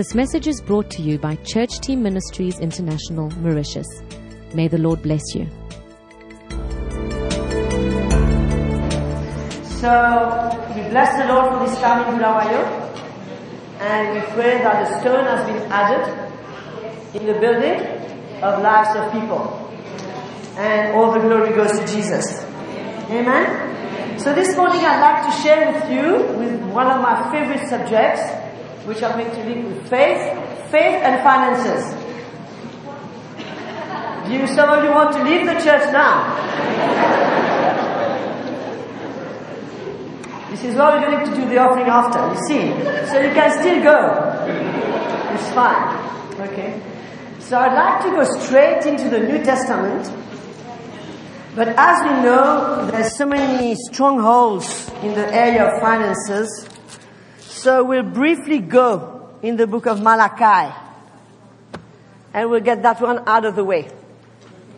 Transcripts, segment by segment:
This message is brought to you by Church Team Ministries International, Mauritius. May the Lord bless you. So we bless the Lord for this time in Bulawayo and we pray that the stone has been added in the building of lives of people. And all the glory goes to Jesus. Amen. So this morning I'd like to share with you with one of my favorite subjects, which are going to link with faith, faith and finances. You, some of you want to leave the church now. This is why we're going to do the offering after, you see. So you can still go. It's fine. Okay. So I'd like to go straight into the New Testament. But as we know, there's so many strongholds in the area of finances. So we'll briefly go in the book of Malachi. And we'll get that one out of the way.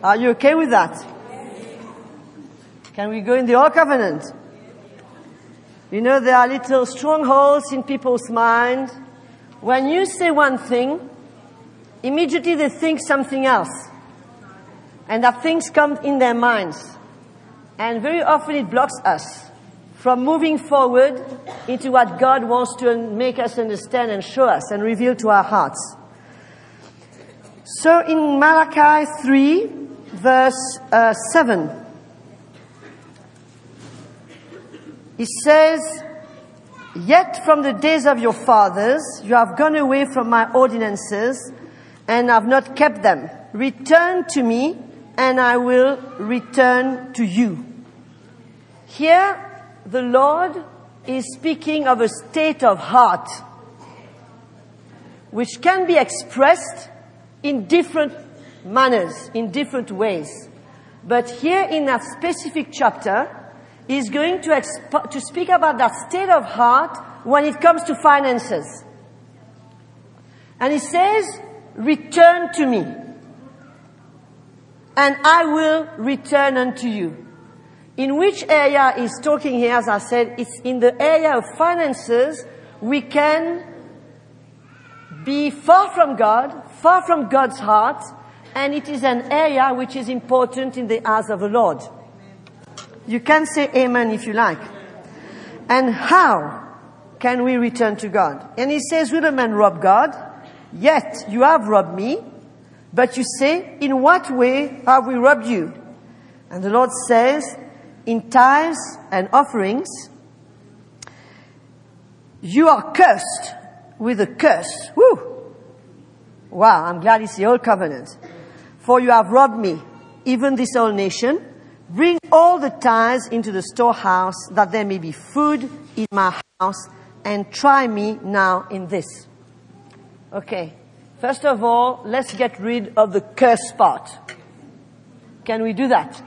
Are you okay with that? Can we go in the Old Covenant? You know, there are little strongholds in people's mind. When you say one thing, immediately they think something else. And that things come in their minds. And very often it blocks us from moving forward into what God wants to make us understand and show us and reveal to our hearts. So in Malachi 3, verse uh, 7, He says, Yet from the days of your fathers you have gone away from my ordinances and have not kept them. Return to me and I will return to you. Here the Lord is speaking of a state of heart which can be expressed in different manners, in different ways. But here in that specific chapter, is going to, exp- to speak about that state of heart when it comes to finances. And he says, return to me and I will return unto you. In which area is talking here, as I said, it's in the area of finances, we can be far from God, far from God's heart, and it is an area which is important in the eyes of the Lord. You can say amen if you like. And how can we return to God? And he says, will a man rob God? Yet you have robbed me. But you say, in what way have we robbed you? And the Lord says, in tithes and offerings, you are cursed with a curse. Woo! Wow, I'm glad it's the old covenant. For you have robbed me, even this whole nation. Bring all the tithes into the storehouse that there may be food in my house and try me now in this. Okay. First of all, let's get rid of the curse part. Can we do that?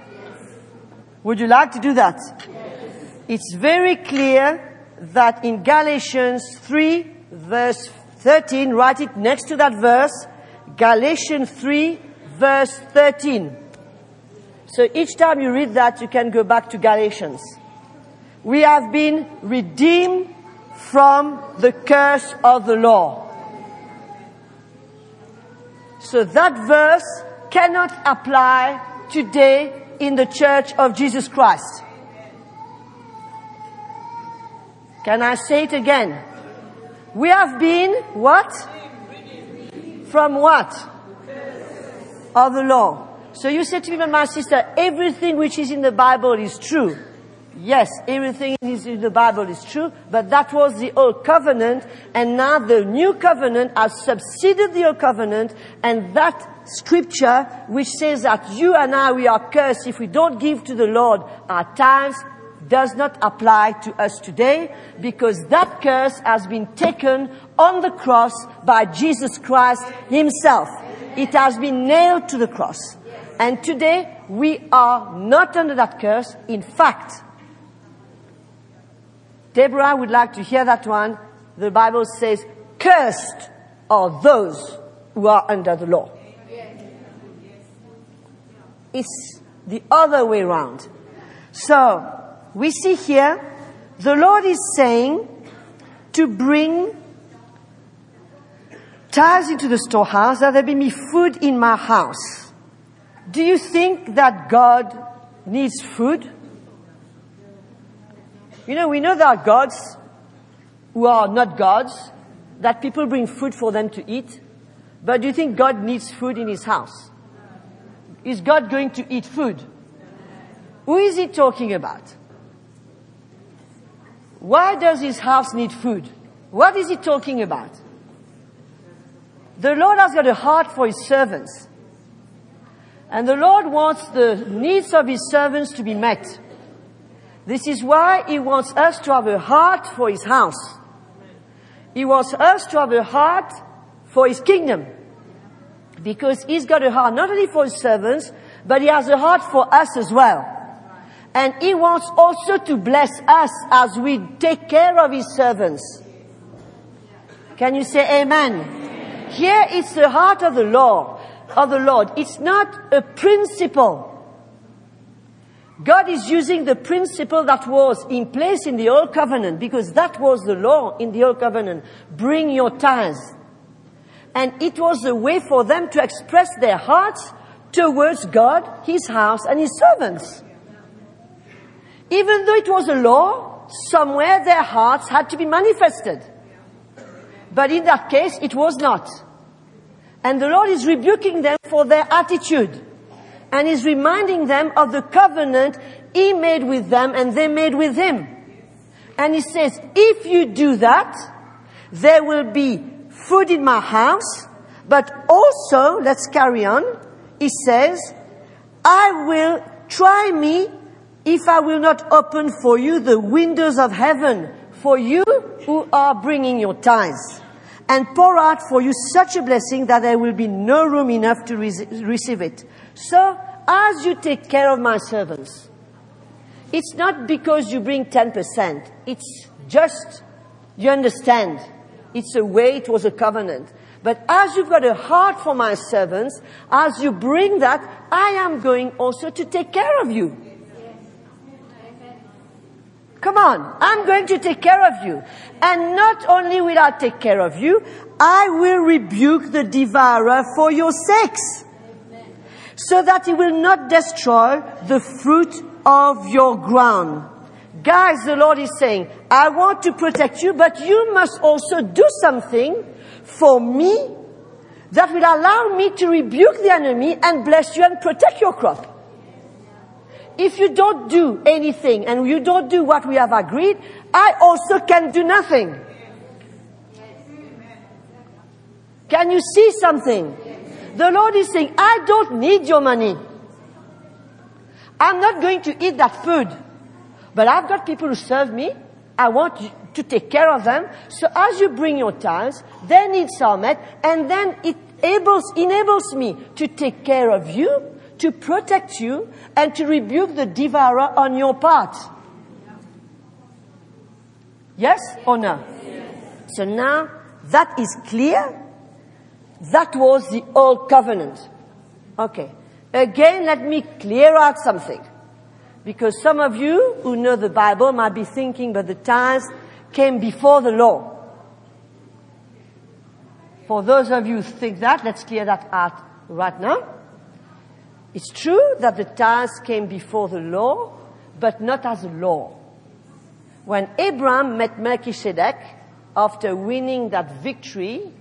Would you like to do that? Yes. It's very clear that in Galatians 3 verse 13, write it next to that verse, Galatians 3 verse 13. So each time you read that, you can go back to Galatians. We have been redeemed from the curse of the law. So that verse cannot apply today in the church of Jesus Christ. Can I say it again? We have been what? From what? Of the law. So you said to me, my sister, everything which is in the Bible is true. Yes, everything is in the Bible is true, but that was the old covenant, and now the new covenant has succeeded the old covenant, and that scripture which says that you and I, we are cursed if we don't give to the Lord our tithes, does not apply to us today, because that curse has been taken on the cross by Jesus Christ himself. It has been nailed to the cross. And today we are not under that curse. In fact, Deborah would like to hear that one. The Bible says, cursed are those who are under the law. It's the other way around. So, we see here, the Lord is saying to bring tithes into the storehouse that there may be food in my house. Do you think that God needs food? You know, we know there are gods who are not gods, that people bring food for them to eat. But do you think God needs food in his house? Is God going to eat food? Who is he talking about? Why does his house need food? What is he talking about? The Lord has got a heart for his servants. And the Lord wants the needs of his servants to be met. This is why he wants us to have a heart for his house. He wants us to have a heart for his kingdom. Because he's got a heart not only for his servants, but he has a heart for us as well. And he wants also to bless us as we take care of his servants. Can you say amen? Here it's the heart of the Lord, of the Lord. It's not a principle. God is using the principle that was in place in the Old Covenant because that was the law in the Old Covenant. Bring your tithes. And it was a way for them to express their hearts towards God, His house, and His servants. Even though it was a law, somewhere their hearts had to be manifested. But in that case, it was not. And the Lord is rebuking them for their attitude. And is reminding them of the covenant He made with them and they made with Him. And He says, if you do that, there will be food in my house, but also, let's carry on, He says, I will try me if I will not open for you the windows of heaven for you who are bringing your tithes and pour out for you such a blessing that there will be no room enough to re- receive it. So, as you take care of my servants, it's not because you bring 10%. It's just, you understand. It's a way, it was a covenant. But as you've got a heart for my servants, as you bring that, I am going also to take care of you. Come on, I'm going to take care of you. And not only will I take care of you, I will rebuke the devourer for your sakes. So that he will not destroy the fruit of your ground. Guys, the Lord is saying, I want to protect you, but you must also do something for me that will allow me to rebuke the enemy and bless you and protect your crop if you don't do anything and you don't do what we have agreed, I also can do nothing. Can you see something? The Lord is saying, I don't need your money. I'm not going to eat that food. But I've got people who serve me. I want to take care of them. So as you bring your tithes, their needs are met, and then it enables, enables me to take care of you to protect you and to rebuke the devourer on your part. Yes or no? So now that is clear. That was the old covenant. Okay. Again, let me clear out something. Because some of you who know the Bible might be thinking, but the tithes came before the law. For those of you who think that, let's clear that out right now. It's true that the tithes came before the law, but not as a law. When Abraham met Melchizedek after winning that victory,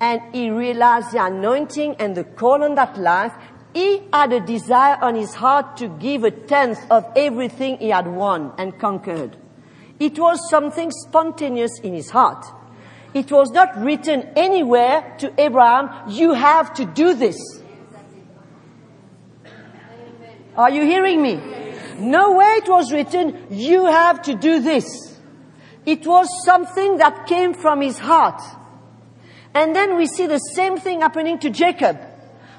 and he realized the anointing and the call on that life, he had a desire on his heart to give a tenth of everything he had won and conquered. It was something spontaneous in his heart. It was not written anywhere to Abraham, you have to do this. Are you hearing me? No way it was written, you have to do this. It was something that came from his heart. And then we see the same thing happening to Jacob.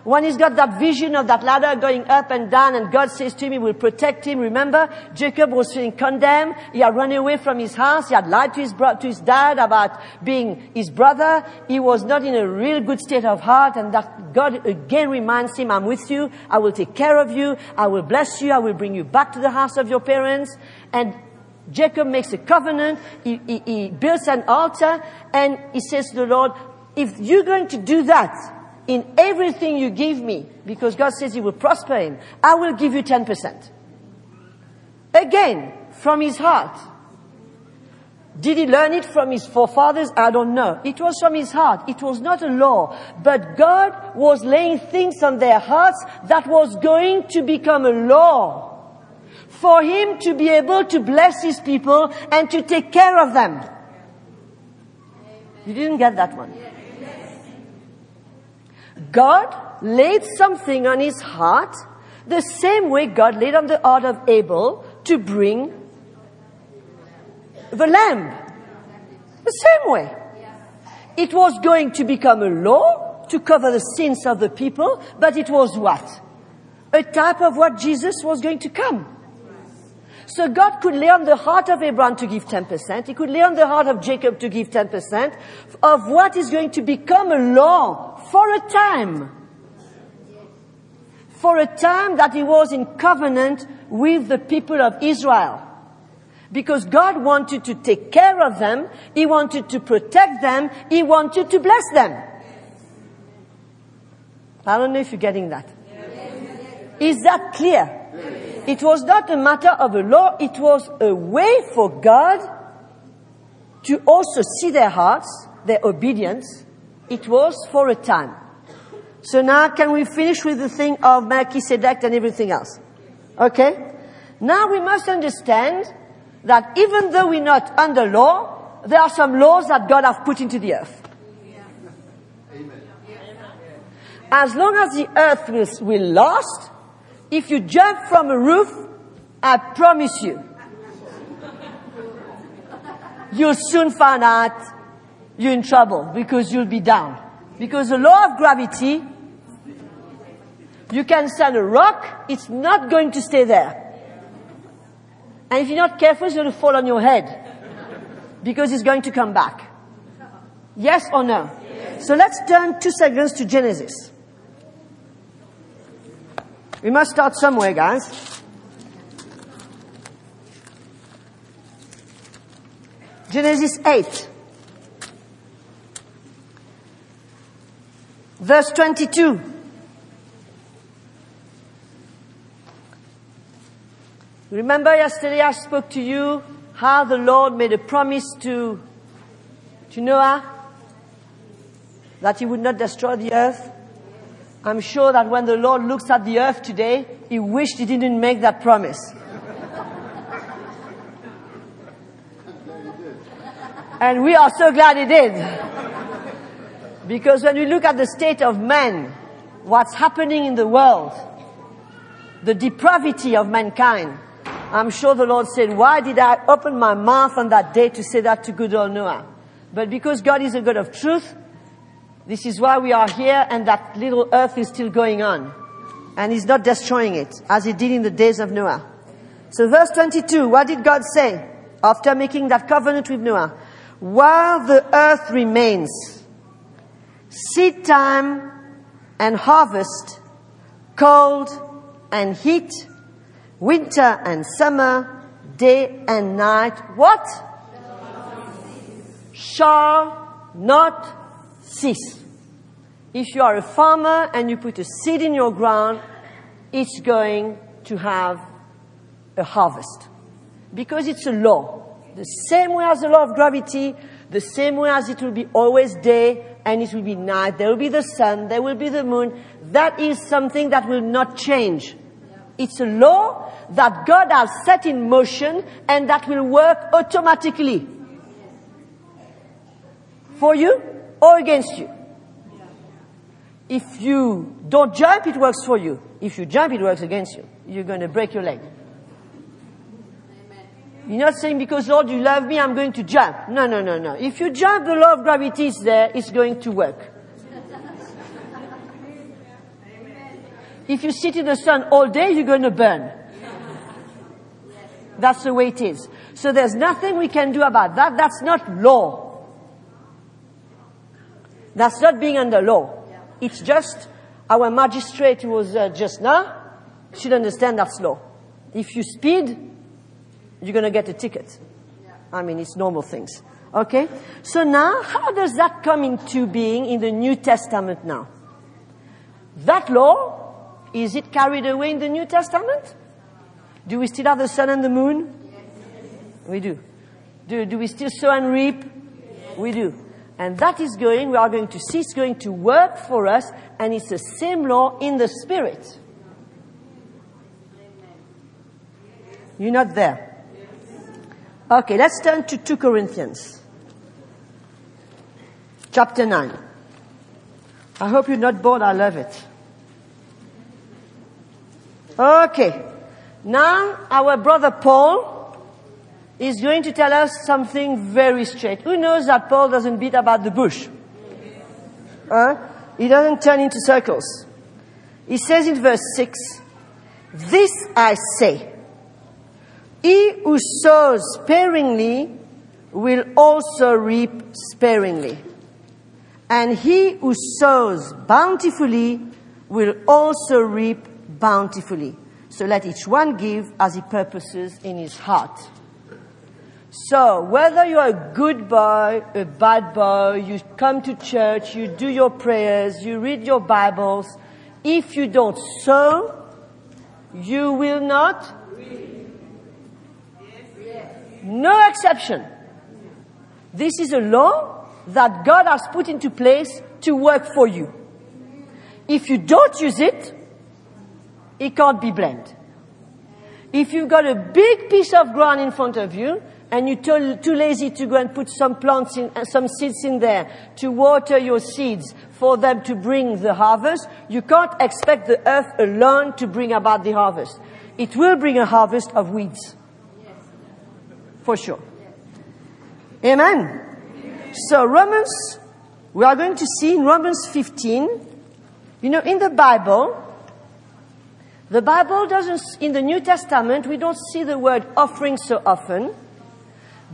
When he's got that vision of that ladder going up and down and God says to him, he will protect him. Remember, Jacob was feeling condemned. He had run away from his house. He had lied to his, bro- to his dad about being his brother. He was not in a real good state of heart and that God again reminds him, I'm with you. I will take care of you. I will bless you. I will bring you back to the house of your parents. And Jacob makes a covenant. He, he, he builds an altar and he says to the Lord, if you're going to do that in everything you give me, because God says He will prosper him, I will give you 10%. Again, from his heart. Did he learn it from his forefathers? I don't know. It was from his heart. It was not a law. But God was laying things on their hearts that was going to become a law. For him to be able to bless his people and to take care of them. You didn't get that one. God laid something on his heart the same way God laid on the heart of Abel to bring the lamb. The same way. It was going to become a law to cover the sins of the people, but it was what? A type of what Jesus was going to come. So God could lay on the heart of Abraham to give 10%. He could lay on the heart of Jacob to give 10% of what is going to become a law for a time. For a time that he was in covenant with the people of Israel. Because God wanted to take care of them, He wanted to protect them, He wanted to bless them. I don't know if you're getting that. Is that clear? It was not a matter of a law, it was a way for God to also see their hearts, their obedience. It was for a time. So now can we finish with the thing of Melchizedek and everything else? Okay? Now we must understand that even though we're not under law, there are some laws that God has put into the earth. As long as the earth will, will last, if you jump from a roof, I promise you, you'll soon find out you're in trouble because you'll be down. Because the law of gravity, you can send a rock, it's not going to stay there. And if you're not careful, it's going to fall on your head. Because it's going to come back. Yes or no? So let's turn two seconds to Genesis. We must start somewhere, guys. Genesis 8. Verse 22. Remember yesterday I spoke to you how the Lord made a promise to, to Noah that he would not destroy the earth. I'm sure that when the Lord looks at the earth today, he wished he didn't make that promise. and we are so glad he did. Because when we look at the state of man, what's happening in the world, the depravity of mankind, I'm sure the Lord said, why did I open my mouth on that day to say that to good old Noah? But because God is a God of truth, this is why we are here and that little earth is still going on. And He's not destroying it as He did in the days of Noah. So verse 22, what did God say after making that covenant with Noah? While the earth remains, seed time and harvest, cold and heat, winter and summer, day and night, what? Shall not cease. If you are a farmer and you put a seed in your ground, it's going to have a harvest. Because it's a law. The same way as the law of gravity, the same way as it will be always day and it will be night, there will be the sun, there will be the moon. That is something that will not change. It's a law that God has set in motion and that will work automatically. For you or against you. If you don't jump, it works for you. If you jump, it works against you. You're going to break your leg. You're not saying because Lord you love me, I'm going to jump. No, no, no, no. If you jump, the law of gravity is there, it's going to work. If you sit in the sun all day, you're going to burn. That's the way it is. So there's nothing we can do about that. That's not law. That's not being under law. It's just our magistrate who was uh, just now should understand that's law. If you speed, you're going to get a ticket. I mean, it's normal things. Okay? So now, how does that come into being in the New Testament now? That law, is it carried away in the New Testament? Do we still have the sun and the moon? Yes. We do. Do, do we still sow and reap? Yes. We do. And that is going, we are going to see it's going to work for us, and it's the same law in the spirit. You're not there. Okay, let's turn to 2 Corinthians. Chapter 9. I hope you're not bored, I love it. Okay. Now, our brother Paul is going to tell us something very straight. Who knows that Paul doesn't beat about the bush? Huh? He doesn't turn into circles. He says in verse 6, This I say, he who sows sparingly will also reap sparingly. And he who sows bountifully will also reap bountifully. So let each one give as he purposes in his heart. So, whether you're a good boy, a bad boy, you come to church, you do your prayers, you read your Bibles, if you don't sow, you will not. No exception. This is a law that God has put into place to work for you. If you don't use it, it can't be blamed. If you've got a big piece of ground in front of you and you're too, lazy to go and put some plants in, uh, some seeds in there to water your seeds for them to bring the harvest, you can't expect the earth alone to bring about the harvest. It will bring a harvest of weeds. For sure. Amen. So Romans, we are going to see in Romans 15, you know, in the Bible, the Bible doesn't, in the New Testament, we don't see the word offering so often.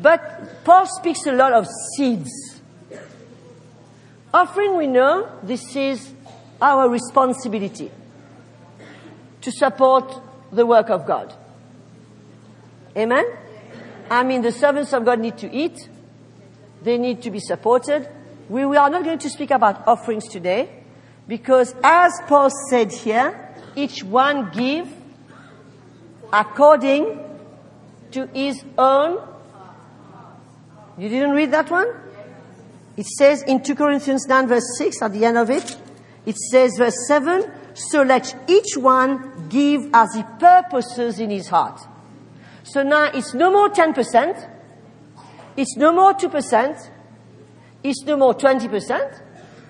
But Paul speaks a lot of seeds. Offering, we know this is our responsibility to support the work of God. Amen? I mean, the servants of God need to eat. They need to be supported. We, we are not going to speak about offerings today because as Paul said here, each one give according to his own you didn't read that one? It says in 2 Corinthians 9 verse 6 at the end of it, it says verse 7, so let each one give as he purposes in his heart. So now it's no more 10%, it's no more 2%, it's no more 20%,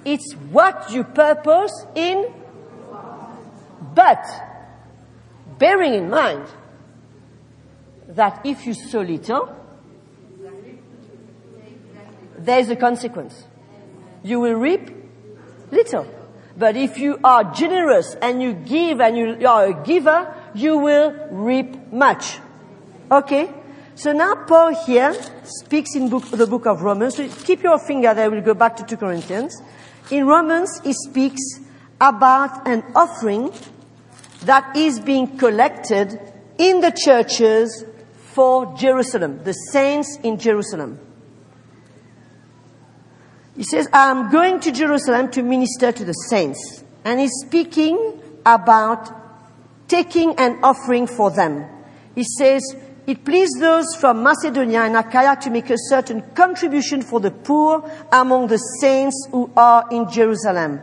it's what you purpose in, but bearing in mind that if you sow little, there is a consequence. You will reap little. But if you are generous and you give and you are a giver, you will reap much. Okay? So now Paul here speaks in book, the book of Romans. So keep your finger there. We'll go back to 2 Corinthians. In Romans, he speaks about an offering that is being collected in the churches for Jerusalem, the saints in Jerusalem. He says, I'm going to Jerusalem to minister to the saints. And he's speaking about taking an offering for them. He says, it pleased those from Macedonia and Achaia to make a certain contribution for the poor among the saints who are in Jerusalem.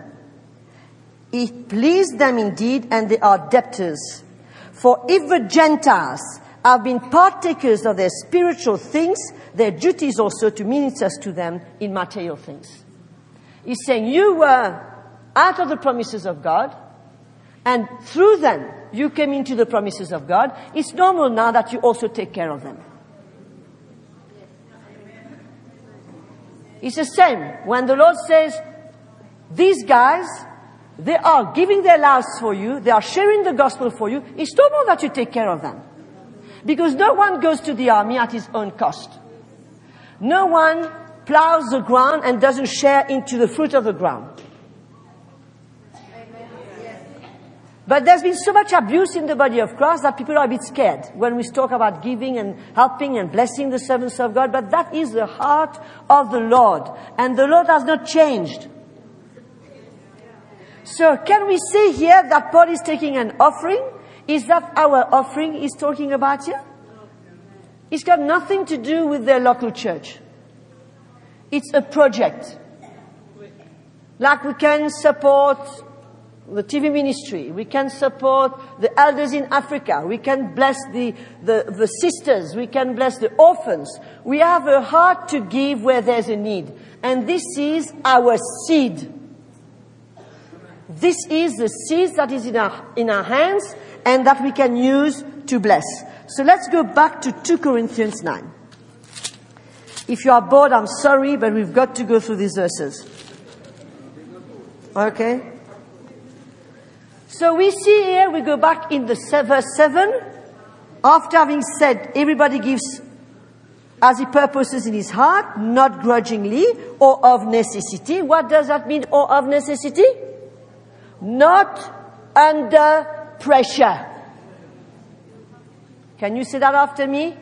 It pleased them indeed, and they are debtors. For if the Gentiles have been partakers of their spiritual things, their duty is also to minister to them in material things. He's saying you were out of the promises of God, and through them you came into the promises of God. It's normal now that you also take care of them. It's the same when the Lord says, these guys, they are giving their lives for you, they are sharing the gospel for you. It's normal that you take care of them. Because no one goes to the army at his own cost. No one plows the ground and doesn't share into the fruit of the ground. But there's been so much abuse in the body of Christ that people are a bit scared when we talk about giving and helping and blessing the servants of God. But that is the heart of the Lord. And the Lord has not changed. So can we see here that Paul is taking an offering? Is that our offering he's talking about here? It's got nothing to do with their local church. It's a project. Like we can support the TV ministry. We can support the elders in Africa. We can bless the, the, the, sisters. We can bless the orphans. We have a heart to give where there's a need. And this is our seed. This is the seed that is in our, in our hands and that we can use to bless. So let's go back to 2 Corinthians 9. If you are bored, I'm sorry, but we've got to go through these verses. Okay? So we see here, we go back in the verse 7, after having said everybody gives as he purposes in his heart, not grudgingly or of necessity. What does that mean, or of necessity? Not under pressure. Can you say that after me?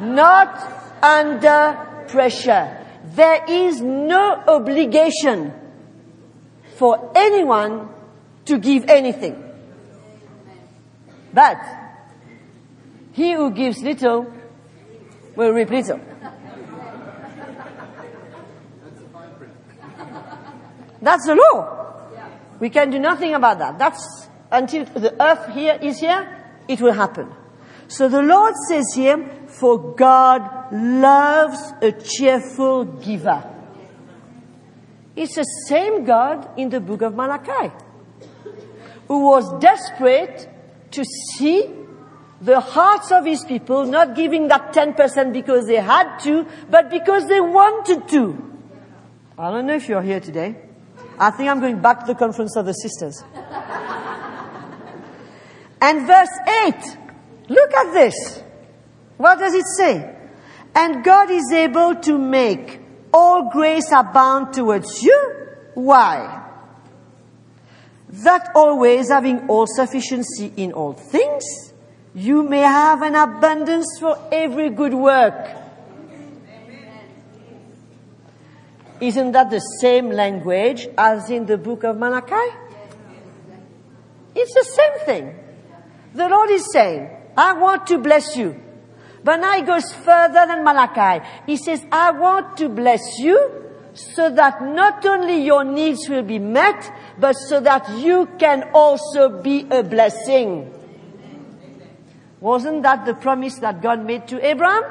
Not under pressure. There is no obligation for anyone to give anything. But he who gives little will reap little. That's the law. We can do nothing about that. That's until the earth here is here, it will happen. So the Lord says here, for God loves a cheerful giver. It's the same God in the book of Malachi who was desperate to see the hearts of his people not giving that 10% because they had to, but because they wanted to. I don't know if you're here today. I think I'm going back to the conference of the sisters. and verse 8, look at this. What does it say? And God is able to make all grace abound towards you. Why? That always having all sufficiency in all things, you may have an abundance for every good work. Isn't that the same language as in the book of Malachi? It's the same thing. The Lord is saying, I want to bless you. But now he goes further than Malachi. He says, I want to bless you so that not only your needs will be met, but so that you can also be a blessing. Wasn't that the promise that God made to Abraham?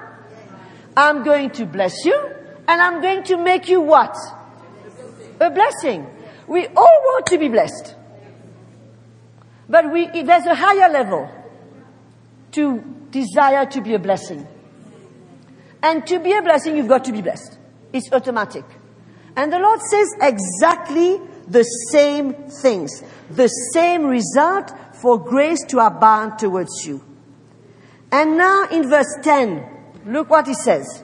I'm going to bless you and I'm going to make you what? A blessing. We all want to be blessed. But we, there's a higher level to desire to be a blessing. And to be a blessing, you've got to be blessed. It's automatic. And the Lord says exactly the same things, the same result for grace to abound towards you. And now in verse 10, look what he says.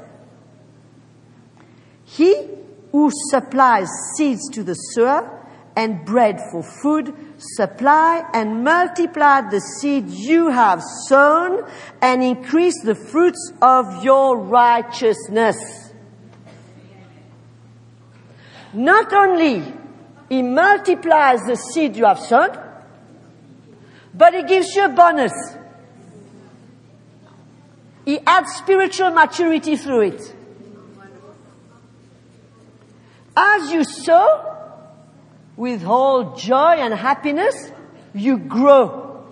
He who supplies seeds to the sower and bread for food, supply and multiply the seed you have sown and increase the fruits of your righteousness. Not only he multiplies the seed you have sown, but he gives you a bonus. He adds spiritual maturity through it. As you sow with whole joy and happiness, you grow.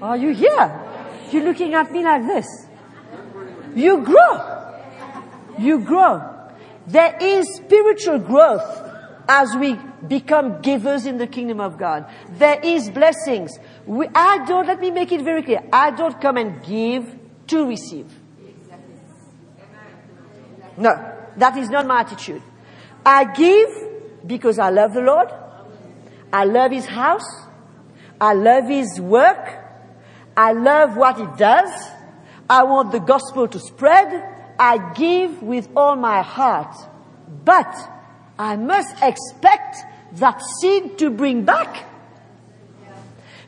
Are you here? You're looking at me like this. You grow you grow. There is spiritual growth as we become givers in the kingdom of God. There is blessings. We, I don't, let me make it very clear. I don't come and give to receive. No, that is not my attitude. I give because I love the Lord. I love His house. I love His work. I love what He does. I want the gospel to spread. I give with all my heart, but I must expect that seed to bring back.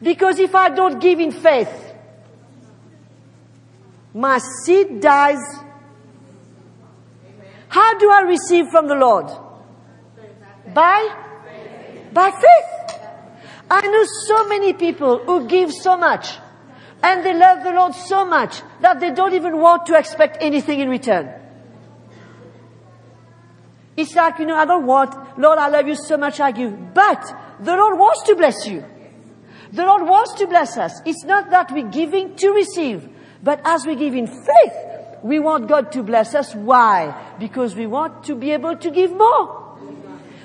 Because if I don't give in faith, my seed dies. How do I receive from the Lord? By? By faith. I know so many people who give so much and they love the Lord so much that they don't even want to expect anything in return. It's like, you know, I don't want, Lord, I love you so much, I give. But the Lord wants to bless you. The Lord wants to bless us. It's not that we're giving to receive, but as we give in faith, we want God to bless us. Why? Because we want to be able to give more.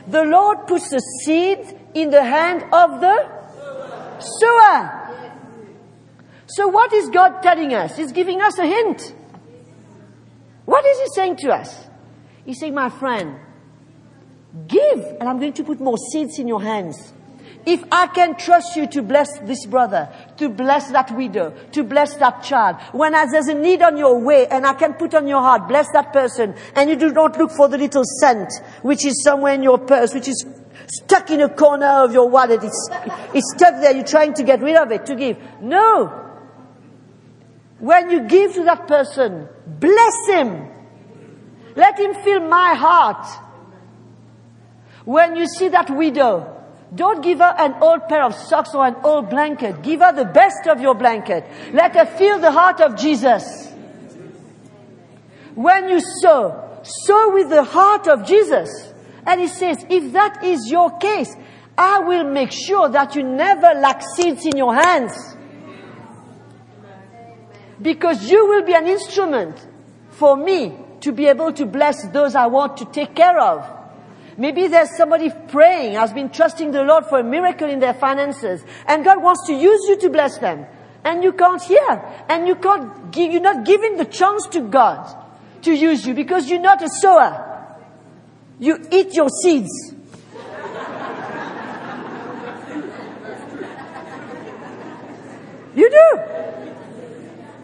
The Lord puts the seed in the hand of the sower. So what is God telling us? He's giving us a hint. What is He saying to us? He's saying, my friend, give, and I'm going to put more seeds in your hands. If I can trust you to bless this brother, to bless that widow, to bless that child, when there's a need on your way and I can put on your heart, bless that person, and you do not look for the little cent which is somewhere in your purse, which is stuck in a corner of your wallet, it's, it's stuck there, you're trying to get rid of it to give. No! When you give to that person, bless him. Let him feel my heart. When you see that widow, don't give her an old pair of socks or an old blanket. Give her the best of your blanket. Let her feel the heart of Jesus. When you sow, sow with the heart of Jesus. And he says, if that is your case, I will make sure that you never lack seeds in your hands. Because you will be an instrument for me to be able to bless those I want to take care of. Maybe there's somebody praying, has been trusting the Lord for a miracle in their finances, and God wants to use you to bless them. And you can't hear. And you can't give, you're not giving the chance to God to use you because you're not a sower. You eat your seeds. you do.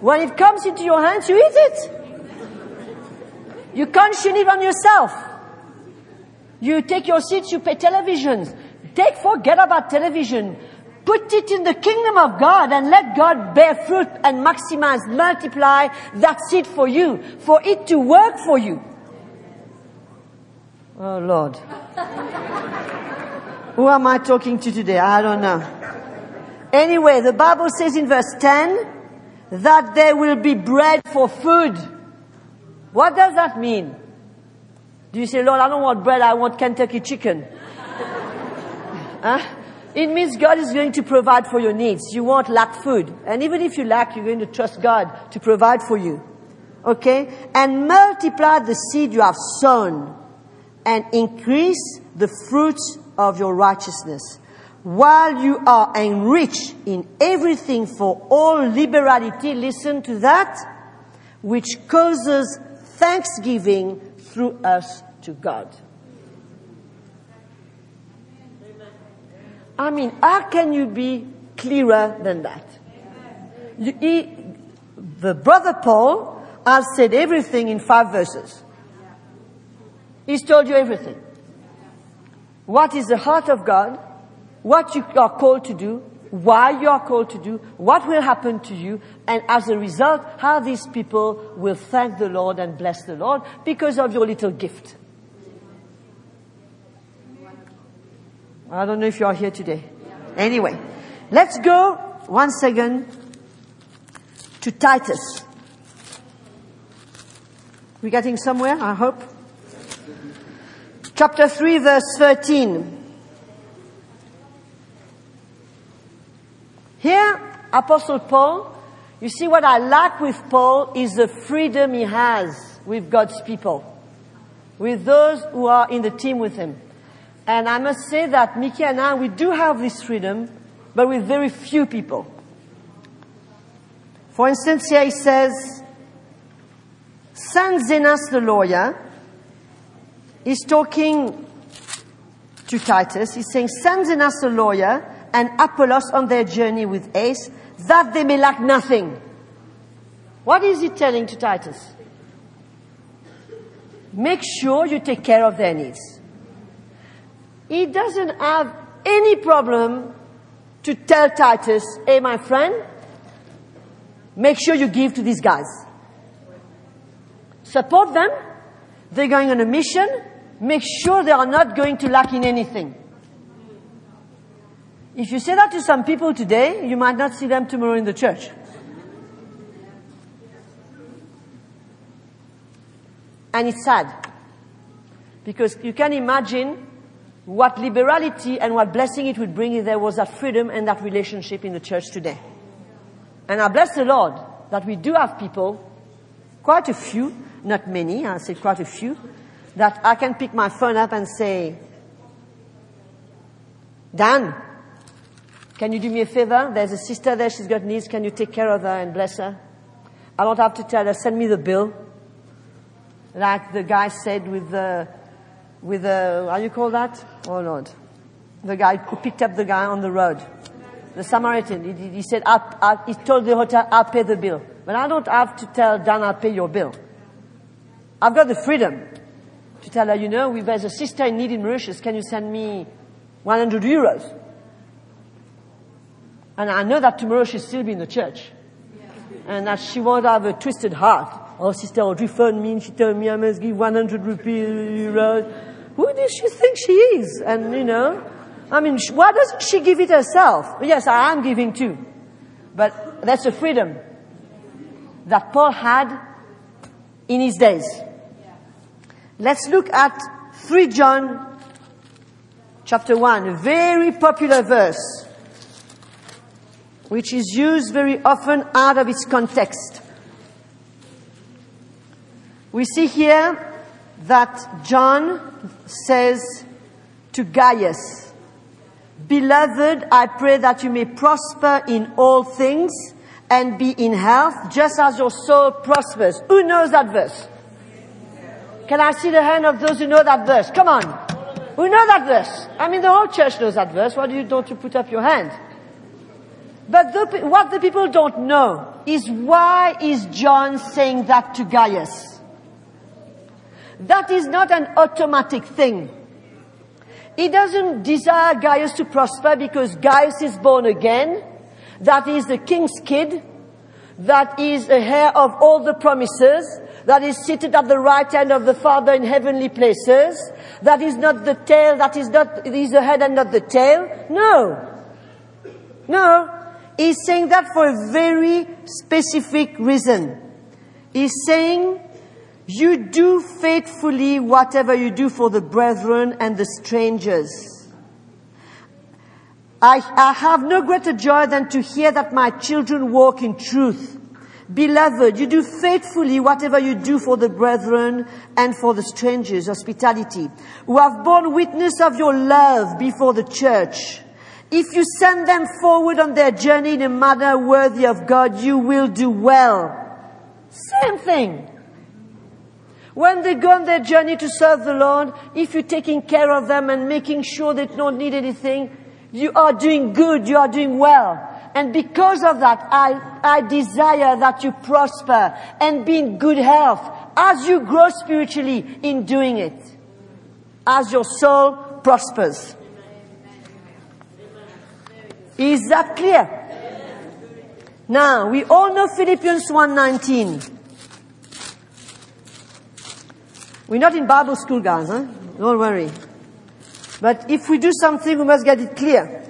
When it comes into your hands, you eat it. You can't it on yourself. You take your seats, you pay televisions. Take, forget about television. Put it in the kingdom of God and let God bear fruit and maximize, multiply that seed for you, for it to work for you. Oh Lord. Who am I talking to today? I don't know. Anyway, the Bible says in verse 10 that there will be bread for food. What does that mean? Do you say, Lord, I don't want bread, I want Kentucky chicken? huh? It means God is going to provide for your needs. You won't lack food. And even if you lack, you're going to trust God to provide for you. Okay? And multiply the seed you have sown and increase the fruits of your righteousness while you are enriched in everything for all liberality. Listen to that, which causes thanksgiving through us to God. I mean, how can you be clearer than that? You, he, the brother Paul has said everything in five verses. He's told you everything. What is the heart of God? What you are called to do? Why you are called to do? What will happen to you? And as a result, how these people will thank the Lord and bless the Lord because of your little gift. I don't know if you are here today. Anyway, let's go one second to Titus. We're getting somewhere, I hope. Chapter 3 verse 13. Here, Apostle Paul, you see what I like with Paul is the freedom he has with God's people. With those who are in the team with him. And I must say that Mickey and I, we do have this freedom, but with very few people. For instance, here he says, San Zenas the lawyer is talking to Titus. He's saying, Send Zenas the lawyer and Apollos on their journey with Ace, that they may lack nothing. What is he telling to Titus? Make sure you take care of their needs. he doesn't have any problem to tell Titus, hey, my friend, make sure you give to these guys. Support them. They're going on a mission. Make sure they are not going to lack in anything. If you say that to some people today, you might not see them tomorrow in the church. And it's sad. Because you can imagine what liberality and what blessing it would bring if there was that freedom and that relationship in the church today. And I bless the Lord that we do have people, quite a few, not many, I say quite a few, that I can pick my phone up and say, Dan, can you do me a favor? There's a sister there, she's got needs, can you take care of her and bless her? I don't have to tell her, send me the bill. Like the guy said with the, with the, how you call that? Oh Lord. The guy who picked up the guy on the road. The Samaritan, he, he said, I, I, he told the hotel, I'll pay the bill. But I don't have to tell Dan, I'll pay your bill. I've got the freedom to tell her, you know, if there's a sister in need in Mauritius, can you send me 100 euros? And I know that tomorrow she'll still be in the church. And that she won't have a twisted heart. Oh, Sister Audrey phoned me and she told me I must give 100 rupees, euros. Who does she think she is? And, you know, I mean, why doesn't she give it herself? Yes, I am giving too. But that's a freedom that Paul had in his days. Let's look at 3 John chapter 1, a very popular verse, which is used very often out of its context. We see here that John says to Gaius, Beloved, I pray that you may prosper in all things and be in health just as your soul prospers. Who knows that verse? Can I see the hand of those who know that verse? Come on. Who know that verse? I mean, the whole church knows that verse. Why do you don't you put up your hand? But the, what the people don't know is why is John saying that to Gaius? That is not an automatic thing. He doesn't desire Gaius to prosper because Gaius is born again. That is the king's kid. That is the heir of all the promises. That is seated at the right hand of the Father in heavenly places. That is not the tail. That is not, is the head and not the tail. No. No. He's saying that for a very specific reason. He's saying you do faithfully whatever you do for the brethren and the strangers. I, I, have no greater joy than to hear that my children walk in truth. Beloved, you do faithfully whatever you do for the brethren and for the strangers, hospitality, who have borne witness of your love before the church. If you send them forward on their journey in a manner worthy of God, you will do well. Same thing. When they go on their journey to serve the Lord, if you're taking care of them and making sure they don't need anything, you are doing good, you are doing well. And because of that, I, I desire that you prosper and be in good health as you grow spiritually in doing it. As your soul prospers. Is that clear? Now, we all know Philippians 1.19. We're not in Bible school, guys, huh? Don't worry. But if we do something, we must get it clear.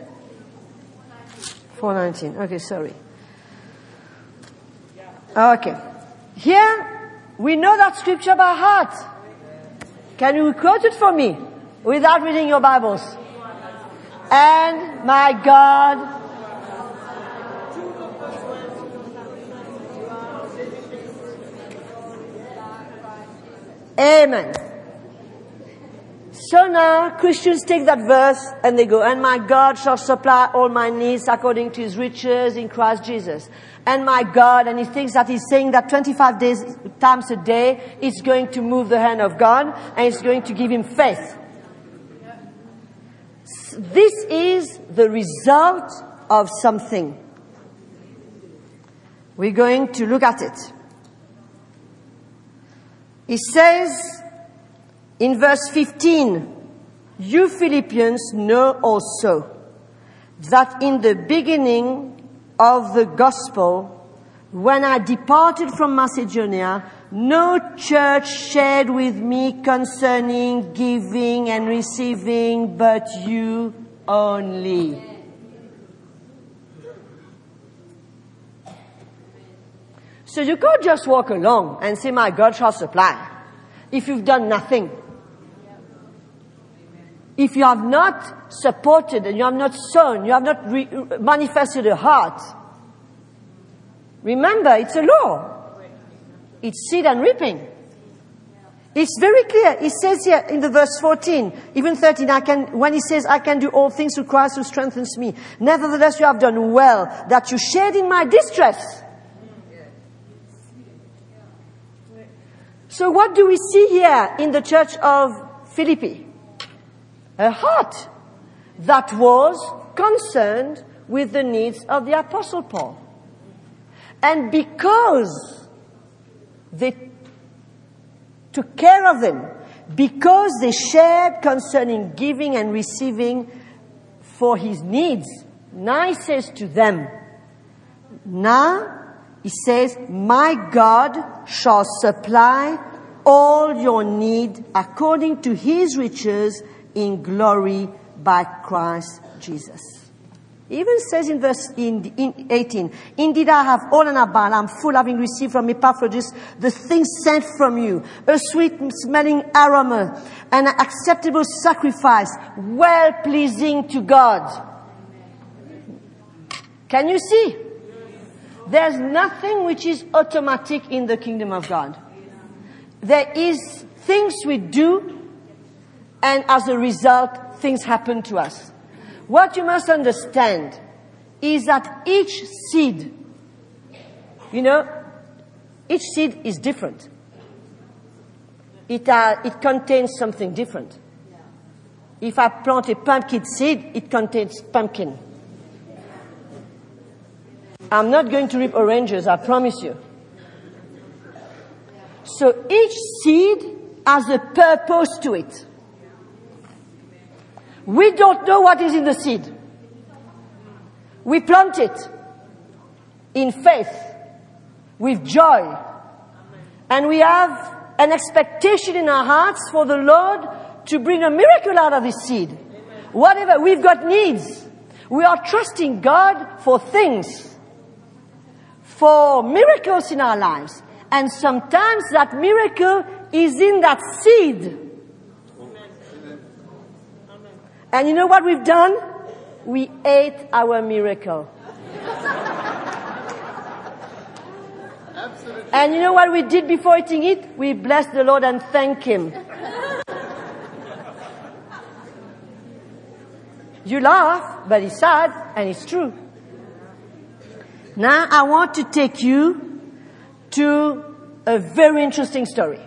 419. Okay, sorry. Okay. Here, we know that scripture by heart. Can you quote it for me without reading your Bibles? And my God Amen. So now Christians take that verse and they go, and my God shall supply all my needs according to his riches in Christ Jesus. And my God, and he thinks that he's saying that 25 days, times a day is going to move the hand of God and it's going to give him faith. This is the result of something. We're going to look at it. He says in verse 15, You Philippians know also that in the beginning of the gospel, when I departed from Macedonia, no church shared with me concerning giving and receiving, but you only. So you can't just walk along and say, my God shall supply, if you've done nothing. If you have not supported and you have not sown, you have not re- manifested a heart, remember, it's a law. It's seed and reaping. It's very clear. It says here in the verse 14, even 13, I can, when he says, I can do all things through Christ who strengthens me. Nevertheless, you have done well that you shared in my distress. So what do we see here in the church of Philippi? A heart that was concerned with the needs of the apostle Paul. And because they took care of them, because they shared concerning giving and receiving for his needs, now he says to them, now he says, My God shall supply all your need according to his riches in glory by Christ Jesus. Even says in verse in, in 18, Indeed, I have all in abundance. I'm full, having received from Epaphroditus the things sent from you, a sweet smelling aroma, an acceptable sacrifice, well pleasing to God. Can you see? There's nothing which is automatic in the kingdom of God. There is things we do, and as a result, things happen to us. What you must understand is that each seed, you know, each seed is different. It, uh, it contains something different. If I plant a pumpkin seed, it contains pumpkin. I'm not going to reap oranges, I promise you. So each seed has a purpose to it. We don't know what is in the seed. We plant it in faith, with joy, and we have an expectation in our hearts for the Lord to bring a miracle out of this seed. Whatever, we've got needs. We are trusting God for things, for miracles in our lives. And sometimes that miracle is in that seed. And you know what we've done? We ate our miracle. And you know what we did before eating it? We blessed the Lord and thanked Him. You laugh, but it's sad and it's true. Now I want to take you to a very interesting story.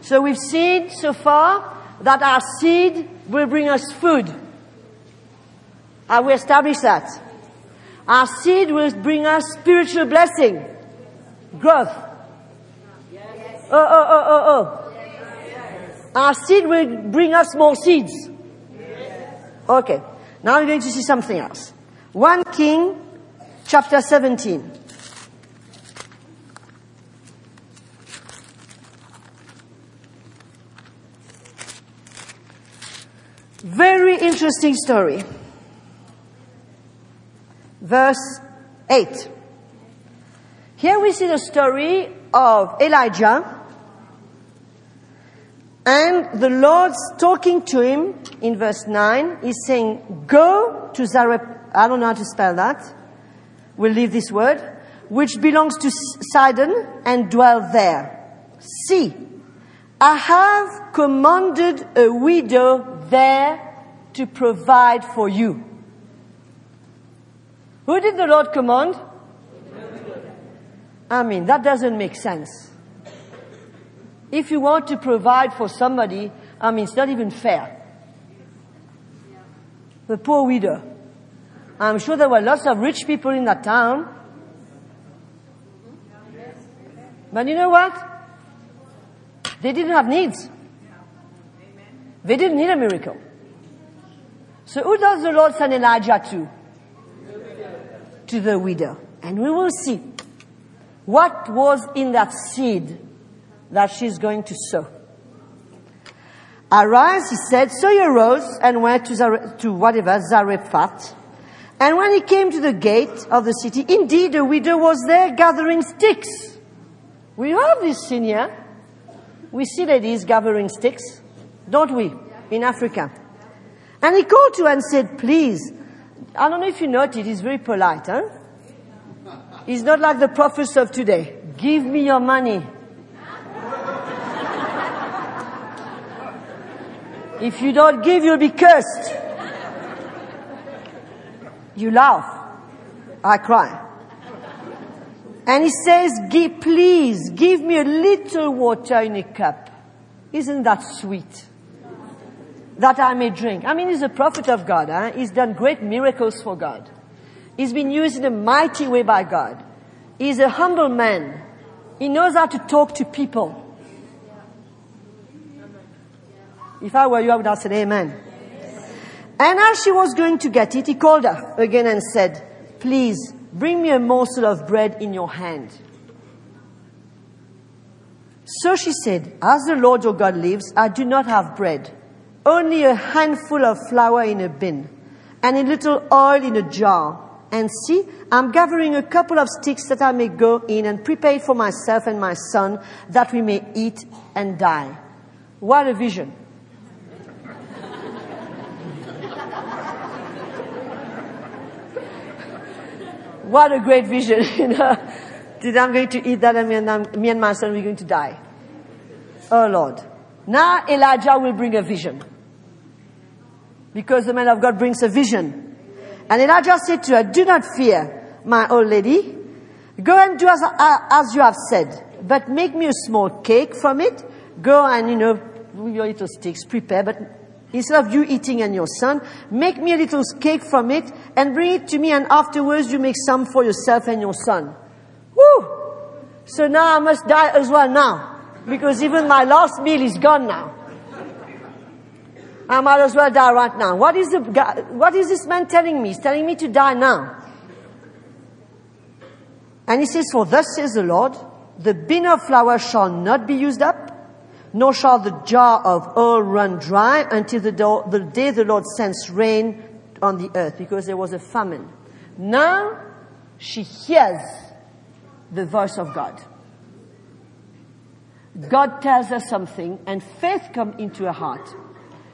So we've seen so far that our seed will bring us food. I we establish that. Our seed will bring us spiritual blessing, growth. Oh, oh, oh, oh, oh. Our seed will bring us more seeds. Okay. Now we're going to see something else. 1 King, chapter 17. Very interesting story. Verse 8. Here we see the story of Elijah and the Lord's talking to him in verse 9. He's saying, go to Zarephath. I don't know how to spell that. We'll leave this word. Which belongs to Sidon and dwell there. See, I have commanded a widow there to provide for you. Who did the Lord command? I mean, that doesn't make sense. If you want to provide for somebody, I mean, it's not even fair. The poor widow. I'm sure there were lots of rich people in that town. But you know what? They didn't have needs. They didn't need a miracle. So who does the Lord send Elijah to? To the widow. And we will see what was in that seed that she's going to sow. Arise, he said. So he arose and went to, Zare- to whatever, Zarephath. And when he came to the gate of the city, indeed a widow was there gathering sticks. We have this scene here. We see ladies gathering sticks, don't we, in Africa? And he called to her and said, please, I don't know if you noticed, he's very polite, huh? He's not like the prophets of today. Give me your money. If you don't give, you'll be cursed. You laugh. I cry. And he says, please give me a little water in a cup. Isn't that sweet? That I may drink. I mean, he's a prophet of God. Huh? He's done great miracles for God. He's been used in a mighty way by God. He's a humble man. He knows how to talk to people. If I were you, I would have said amen. And as she was going to get it, he called her again and said, please bring me a morsel of bread in your hand. So she said, as the Lord your God lives, I do not have bread, only a handful of flour in a bin and a little oil in a jar. And see, I'm gathering a couple of sticks that I may go in and prepare for myself and my son that we may eat and die. What a vision. What a great vision, you know. That I'm going to eat that and me and, um, me and my son, we're going to die. Oh Lord. Now Elijah will bring a vision. Because the man of God brings a vision. And Elijah said to her, do not fear, my old lady. Go and do as, as you have said, but make me a small cake from it. Go and, you know, your little sticks, prepare, but Instead of you eating and your son, make me a little cake from it and bring it to me and afterwards you make some for yourself and your son. Woo! So now I must die as well now. Because even my last meal is gone now. I might as well die right now. What is, the, what is this man telling me? He's telling me to die now. And he says, for thus says the Lord, the bin of flour shall not be used up, nor shall the jar of oil run dry until the, do- the day the Lord sends rain on the earth, because there was a famine. Now she hears the voice of God. God tells her something, and faith comes into her heart.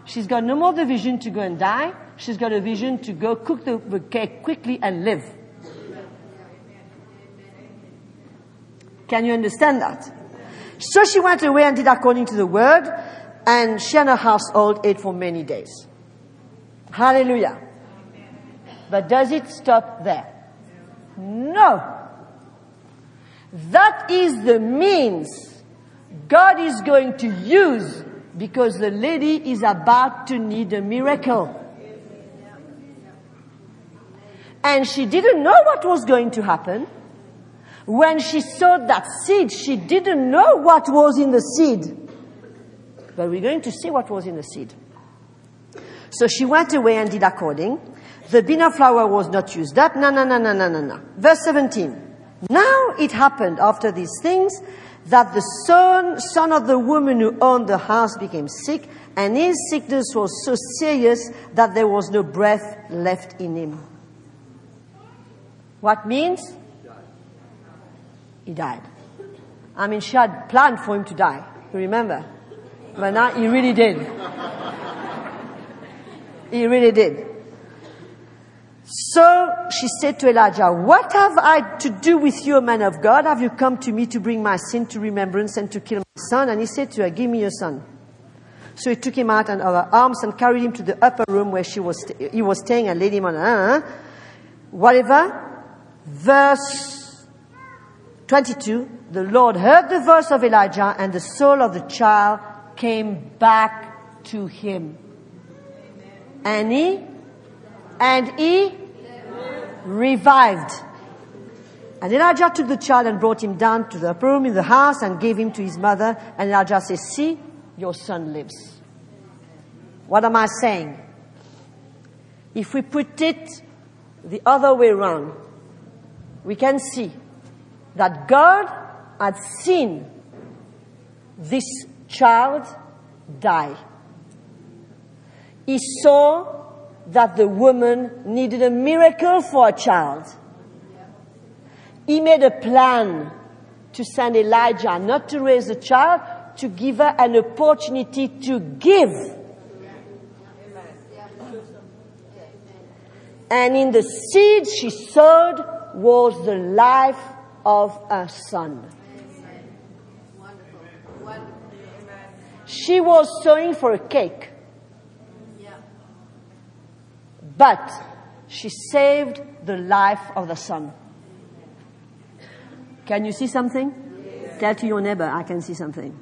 She's got no more the vision to go and die. She's got a vision to go cook the, the cake quickly and live. Can you understand that? So she went away and did according to the word, and she and her household ate for many days. Hallelujah. But does it stop there? No. That is the means God is going to use because the lady is about to need a miracle. And she didn't know what was going to happen. When she sowed that seed, she didn't know what was in the seed. But we're going to see what was in the seed. So she went away and did according. The bin of flour was not used up. No, no, no, no, no, no, no. Verse 17. Now it happened after these things that the son, son of the woman who owned the house became sick, and his sickness was so serious that there was no breath left in him. What means? He died. I mean, she had planned for him to die. You remember? But now he really did. He really did. So she said to Elijah, What have I to do with you, a man of God? Have you come to me to bring my sin to remembrance and to kill my son? And he said to her, Give me your son. So he took him out under her arms and carried him to the upper room where she was he was staying and laid him on her. Whatever. Verse 22. The Lord heard the voice of Elijah and the soul of the child came back to him. And he, and he revived. And Elijah took the child and brought him down to the upper room in the house and gave him to his mother. And Elijah says, see, your son lives. What am I saying? If we put it the other way around, we can see that God had seen this child die. He saw that the woman needed a miracle for a child. He made a plan to send Elijah not to raise a child, to give her an opportunity to give. And in the seed she sowed was the life of a son. She was sowing for a cake. But she saved the life of the son. Can you see something? Tell to your neighbor, I can see something.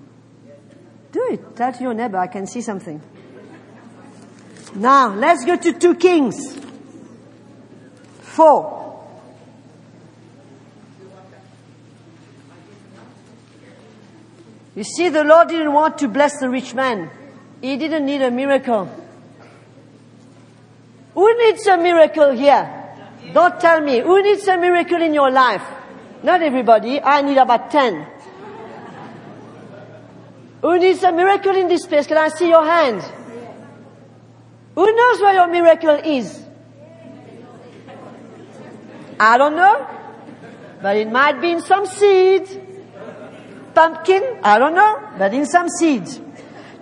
Do it. Tell to your neighbor, I can see something. Now, let's go to 2 Kings. 4. You see, the Lord didn't want to bless the rich man. He didn't need a miracle. Who needs a miracle here? Don't tell me. Who needs a miracle in your life? Not everybody. I need about 10. Who needs a miracle in this place? Can I see your hand? Who knows where your miracle is? I don't know. But it might be in some seed. Pumpkin, I don't know, but in some seed.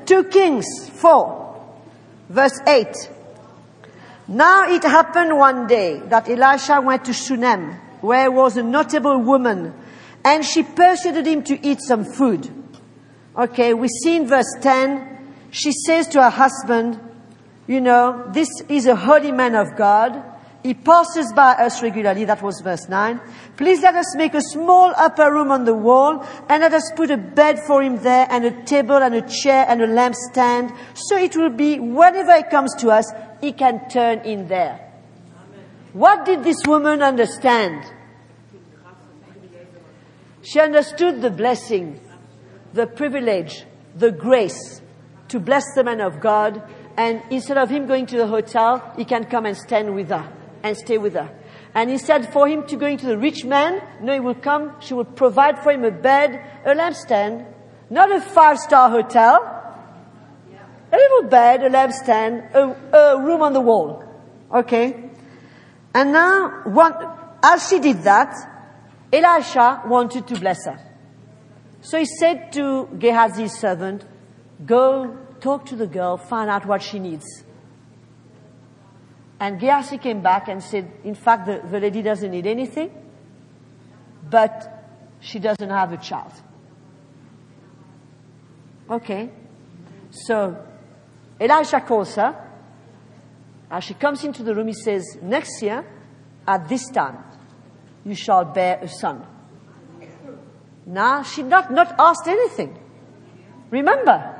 2 Kings 4, verse 8. Now it happened one day that Elisha went to Shunem, where was a notable woman, and she persuaded him to eat some food. Okay, we see in verse 10, she says to her husband, you know, this is a holy man of God. He passes by us regularly. That was verse 9. Please let us make a small upper room on the wall and let us put a bed for him there and a table and a chair and a lampstand. So it will be whenever he comes to us, he can turn in there. What did this woman understand? She understood the blessing, the privilege, the grace to bless the man of God. And instead of him going to the hotel, he can come and stand with her and stay with her. And he said for him to go into the rich man, no, he will come, she will provide for him a bed, a lampstand, not a five star hotel, a little bed, a lampstand, a, a room on the wall. Okay? And now, one, as she did that, Elisha wanted to bless her. So he said to Gehazi's servant, go talk to the girl, find out what she needs. And Gehazi came back and said, in fact, the, the lady doesn't need anything, but she doesn't have a child. Okay. So Elisha calls her. As she comes into the room, he says, next year, at this time, you shall bear a son. Now, she not, not asked anything. Remember,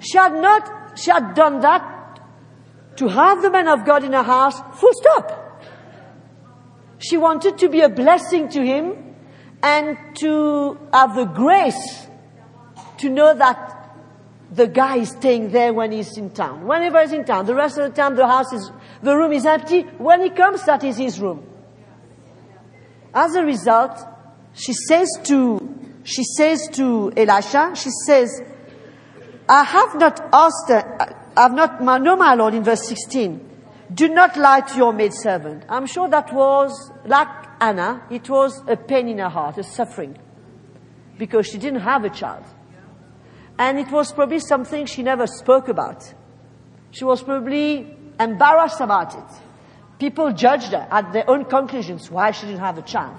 she had not, she had done that to have the man of God in her house, full stop. She wanted to be a blessing to him and to have the grace to know that the guy is staying there when he's in town. Whenever he's in town, the rest of the time the house is, the room is empty. When he comes, that is his room. As a result, she says to, she says to Elisha, she says, I have not asked I've not, no my Lord, in verse 16, do not lie to your maidservant. I'm sure that was, like Anna, it was a pain in her heart, a suffering, because she didn't have a child. And it was probably something she never spoke about. She was probably embarrassed about it. People judged her at their own conclusions why she didn't have a child.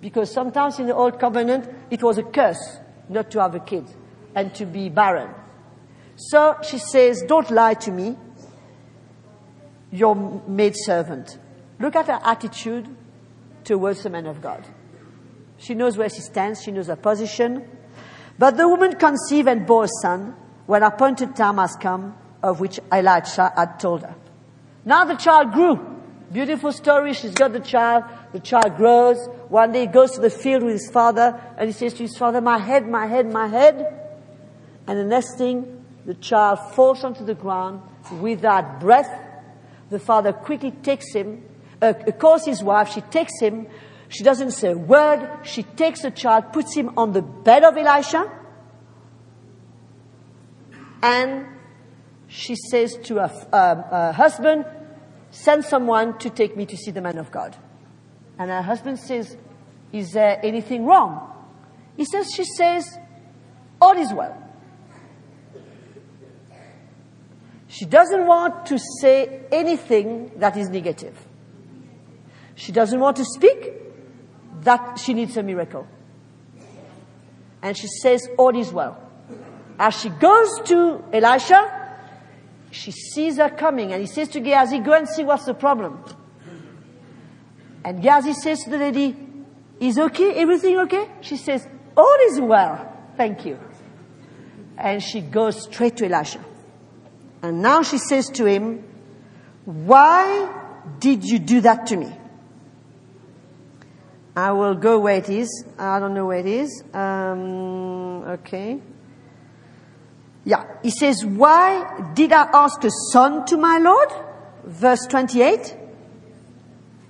Because sometimes in the Old Covenant, it was a curse not to have a kid and to be barren. So she says, don't lie to me, your maidservant. Look at her attitude towards the man of God. She knows where she stands, she knows her position. But the woman conceived and bore a son when appointed time has come, of which Elisha had told her. Now the child grew. Beautiful story. She's got the child. The child grows. One day he goes to the field with his father and he says to his father, my head, my head, my head. And the next thing, The child falls onto the ground without breath. The father quickly takes him, uh, calls his wife, she takes him, she doesn't say a word, she takes the child, puts him on the bed of Elisha, and she says to her, uh, her husband, send someone to take me to see the man of God. And her husband says, is there anything wrong? He says, she says, all is well. She doesn't want to say anything that is negative. She doesn't want to speak that she needs a miracle. And she says, all is well. As she goes to Elisha, she sees her coming and he says to Gehazi, go and see what's the problem. And Gehazi says to the lady, is okay? Everything okay? She says, all is well. Thank you. And she goes straight to Elisha. And now she says to him, why did you do that to me? I will go where it is. I don't know where it is. Um, okay. Yeah. He says, why did I ask a son to my Lord? Verse 28.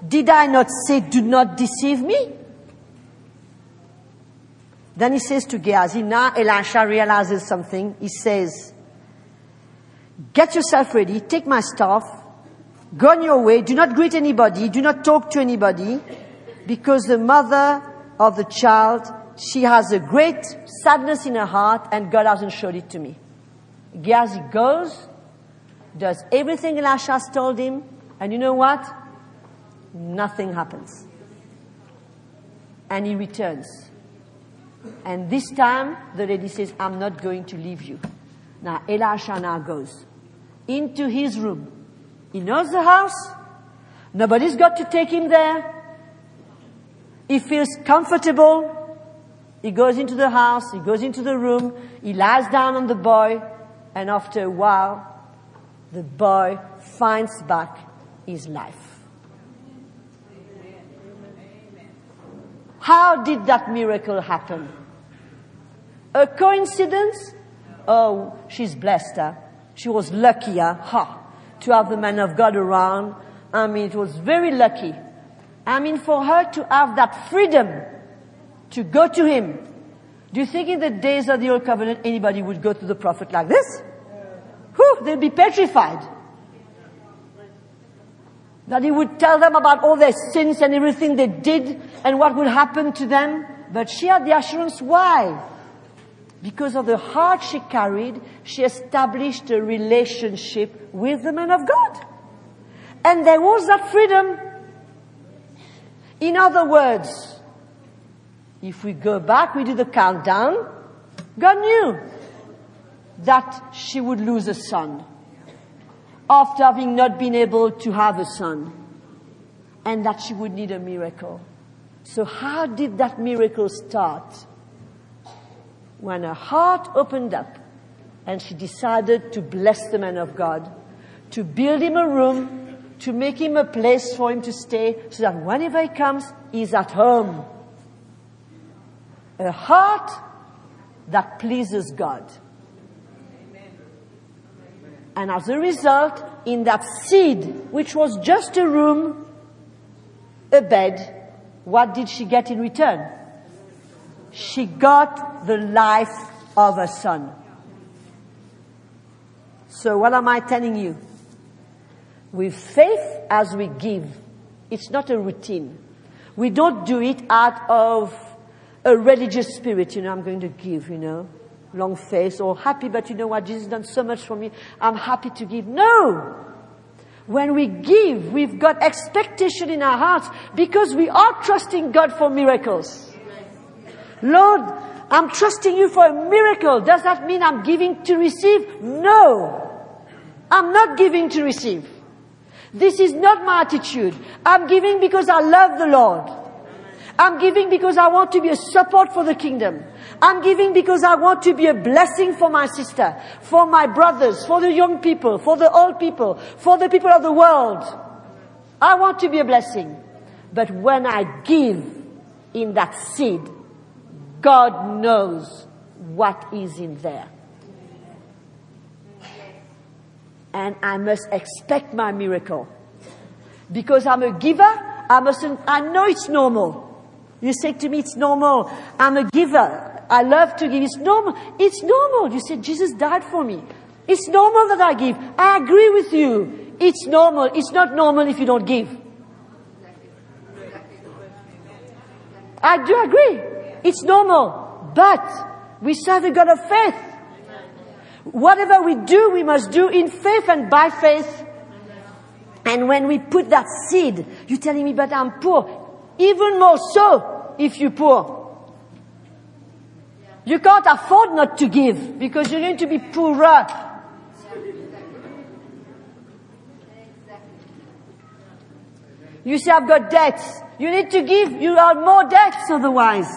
Did I not say, do not deceive me? Then he says to Gehazi, now Elisha realizes something. He says, get yourself ready, take my staff, go on your way, do not greet anybody, do not talk to anybody, because the mother of the child, she has a great sadness in her heart and God hasn't showed it to me. Gehazi goes, does everything Elisha has told him, and you know what? Nothing happens. And he returns. And this time, the lady says, I'm not going to leave you. Now, Elisha now goes into his room. He knows the house. Nobody's got to take him there. He feels comfortable. He goes into the house. He goes into the room. He lies down on the boy. And after a while, the boy finds back his life. How did that miracle happen? A coincidence? Oh, she's blessed. Huh? She was lucky, huh? Ha, to have the man of God around. I mean, it was very lucky. I mean, for her to have that freedom to go to him. Do you think in the days of the old covenant anybody would go to the prophet like this? Whew, they'd be petrified. That he would tell them about all their sins and everything they did and what would happen to them. But she had the assurance why? Because of the heart she carried, she established a relationship with the man of God. And there was that freedom. In other words, if we go back, we do the countdown, God knew that she would lose a son after having not been able to have a son and that she would need a miracle. So how did that miracle start? When her heart opened up and she decided to bless the man of God, to build him a room, to make him a place for him to stay so that whenever he comes, he's at home. A heart that pleases God. And as a result, in that seed, which was just a room, a bed, what did she get in return? She got the life of a son. So what am I telling you? With faith as we give, it's not a routine. We don't do it out of a religious spirit, you know, I'm going to give, you know long face or happy, but you know what, Jesus done so much for me, I'm happy to give. No! When we give, we've got expectation in our hearts because we are trusting God for miracles. Lord, I'm trusting you for a miracle. Does that mean I'm giving to receive? No. I'm not giving to receive. This is not my attitude. I'm giving because I love the Lord. I'm giving because I want to be a support for the kingdom. I'm giving because I want to be a blessing for my sister, for my brothers, for the young people, for the old people, for the people of the world. I want to be a blessing. But when I give in that seed, God knows what is in there. and I must expect my miracle. Because I'm a giver, I mustn't, I know it's normal. You say to me, it's normal. I'm a giver. I love to give. It's normal. It's normal. You said, Jesus died for me. It's normal that I give. I agree with you. It's normal. It's not normal if you don't give. I do agree. It's normal. But we serve a God of faith. Whatever we do, we must do in faith and by faith. And when we put that seed, you're telling me, but I'm poor. Even more so if you're poor. You can't afford not to give because you're going to be poorer. You say, I've got debts. You need to give. You are more debts otherwise.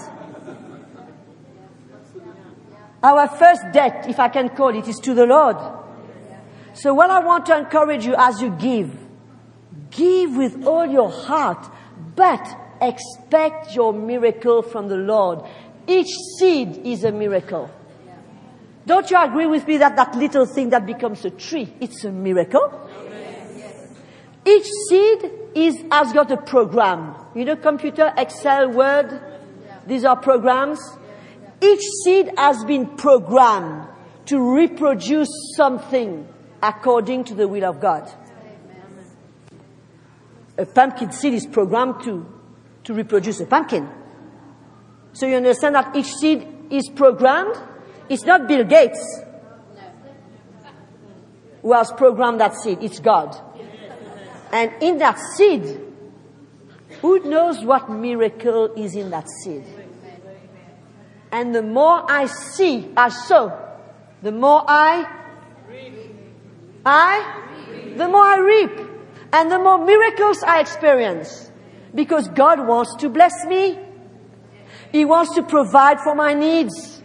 Our first debt, if I can call it, is to the Lord. So what I want to encourage you as you give, give with all your heart, but expect your miracle from the Lord. Each seed is a miracle. Don't you agree with me that that little thing that becomes a tree, it's a miracle? Each seed is, has got a program. You know, computer, Excel, Word, these are programs. Each seed has been programmed to reproduce something according to the will of God. A pumpkin seed is programmed to, to reproduce a pumpkin. So you understand that each seed is programmed. It's not Bill Gates who has programmed that seed. It's God. And in that seed, who knows what miracle is in that seed? And the more I see, I sow, the more I, I, the more I reap. And the more miracles I experience. Because God wants to bless me. He wants to provide for my needs.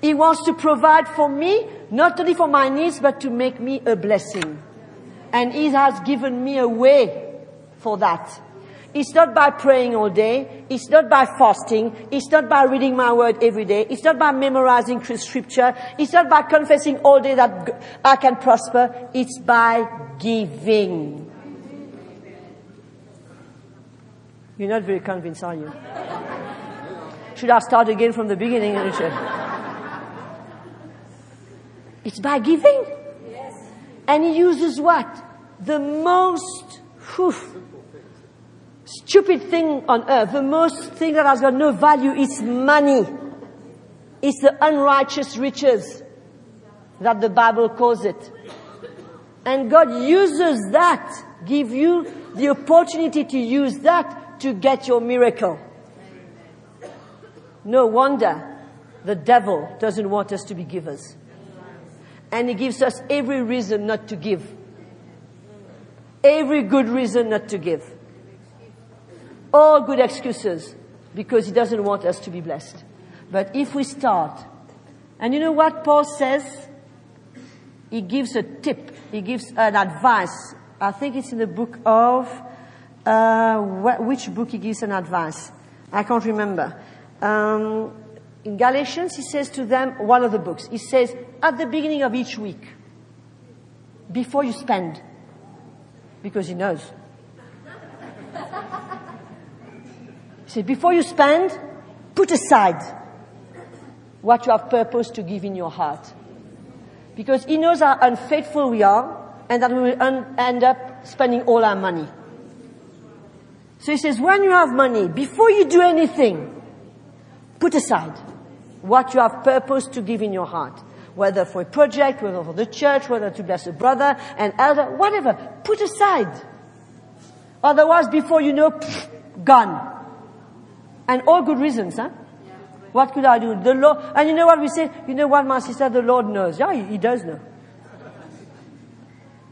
He wants to provide for me, not only for my needs, but to make me a blessing. And He has given me a way for that. It's not by praying all day. It's not by fasting. It's not by reading my word every day. It's not by memorizing scripture. It's not by confessing all day that I can prosper. It's by giving. You're not very convinced, are you? Should I start again from the beginning, Richard? It's by giving. And he uses what? The most whew, stupid thing on earth, the most thing that has got no value is money. It's the unrighteous riches that the Bible calls it. And God uses that, give you the opportunity to use that to get your miracle. No wonder the devil doesn't want us to be givers. And he gives us every reason not to give. Every good reason not to give. All good excuses because he doesn't want us to be blessed. But if we start, and you know what Paul says? He gives a tip. He gives an advice. I think it's in the book of, uh, which book he gives an advice? I can't remember. Um, in Galatians, he says to them, one of the books, he says, at the beginning of each week, before you spend, because he knows. He said, before you spend, put aside what you have purpose to give in your heart. Because he knows how unfaithful we are and that we will un- end up spending all our money. So he says, when you have money, before you do anything, put aside what you have purpose to give in your heart. Whether for a project, whether for the church, whether to bless a brother, an elder, whatever. Put aside. Otherwise, before you know, gone. And all good reasons, huh? What could I do? The Lord, and you know what we say? You know what, my sister? The Lord knows. Yeah, he, he does know.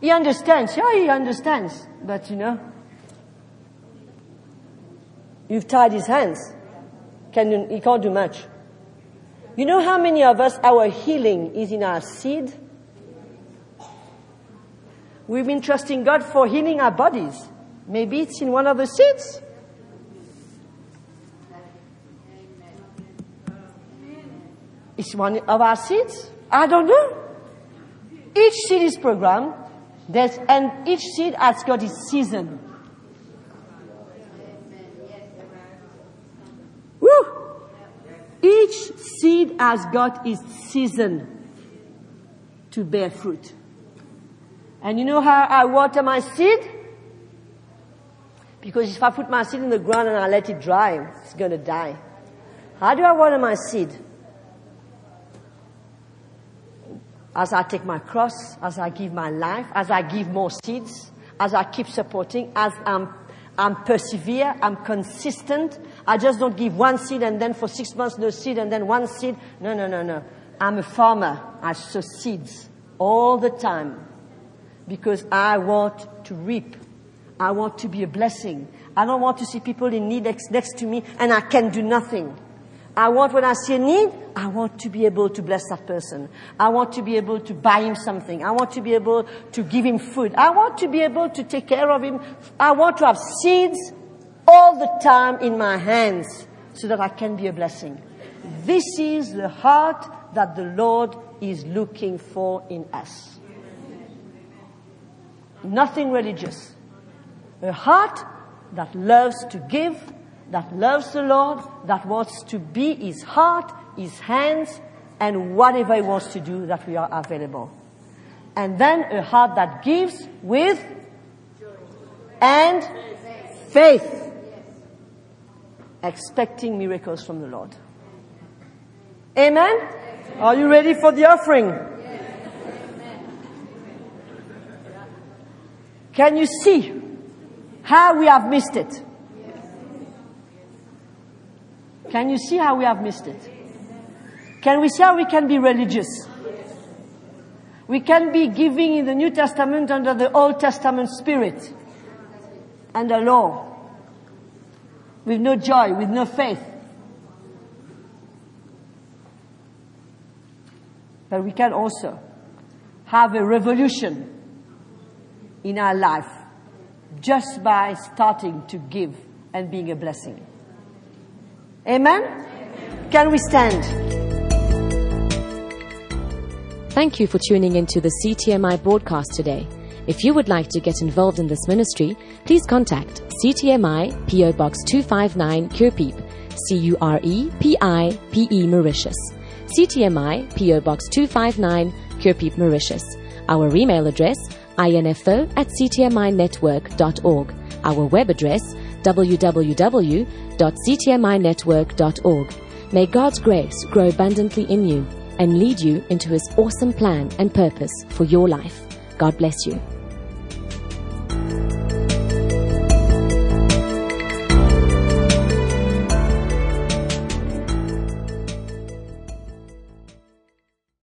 He understands. Yeah, he understands. But you know, you've tied his hands. Can, you, he can't do much. You know how many of us, our healing is in our seed? We've been trusting God for healing our bodies. Maybe it's in one of the seeds. It's one of our seeds. I don't know. Each seed is programmed There's, and each seed has got its season. Woo! Each seed has got its season to bear fruit. And you know how I water my seed? Because if I put my seed in the ground and I let it dry, it's going to die. How do I water my seed? As I take my cross, as I give my life, as I give more seeds, as I keep supporting, as I'm, I'm persevere, I'm consistent. I just don't give one seed and then for six months no seed and then one seed. No, no, no, no. I'm a farmer. I sow seeds all the time because I want to reap. I want to be a blessing. I don't want to see people in need next, next to me and I can do nothing. I want when I see a need, I want to be able to bless that person. I want to be able to buy him something. I want to be able to give him food. I want to be able to take care of him. I want to have seeds all the time in my hands so that I can be a blessing. This is the heart that the Lord is looking for in us. Nothing religious. A heart that loves to give that loves the Lord, that wants to be his heart, his hands, and whatever he wants to do, that we are available. And then a heart that gives with and faith, expecting miracles from the Lord. Amen? Are you ready for the offering? Can you see how we have missed it? Can you see how we have missed it? Can we see how we can be religious? We can be giving in the New Testament under the Old Testament spirit and the law with no joy, with no faith. But we can also have a revolution in our life just by starting to give and being a blessing. Amen? Can we stand? Thank you for tuning into the CTMI broadcast today. If you would like to get involved in this ministry, please contact CTMI PO Box 259 Curepipe, C U R E P I P E Mauritius. CTMI PO Box 259 Curepipe, Mauritius. Our email address info at ctminetwork.org. Our web address www.ctminetwork.org. May God's grace grow abundantly in you and lead you into his awesome plan and purpose for your life. God bless you.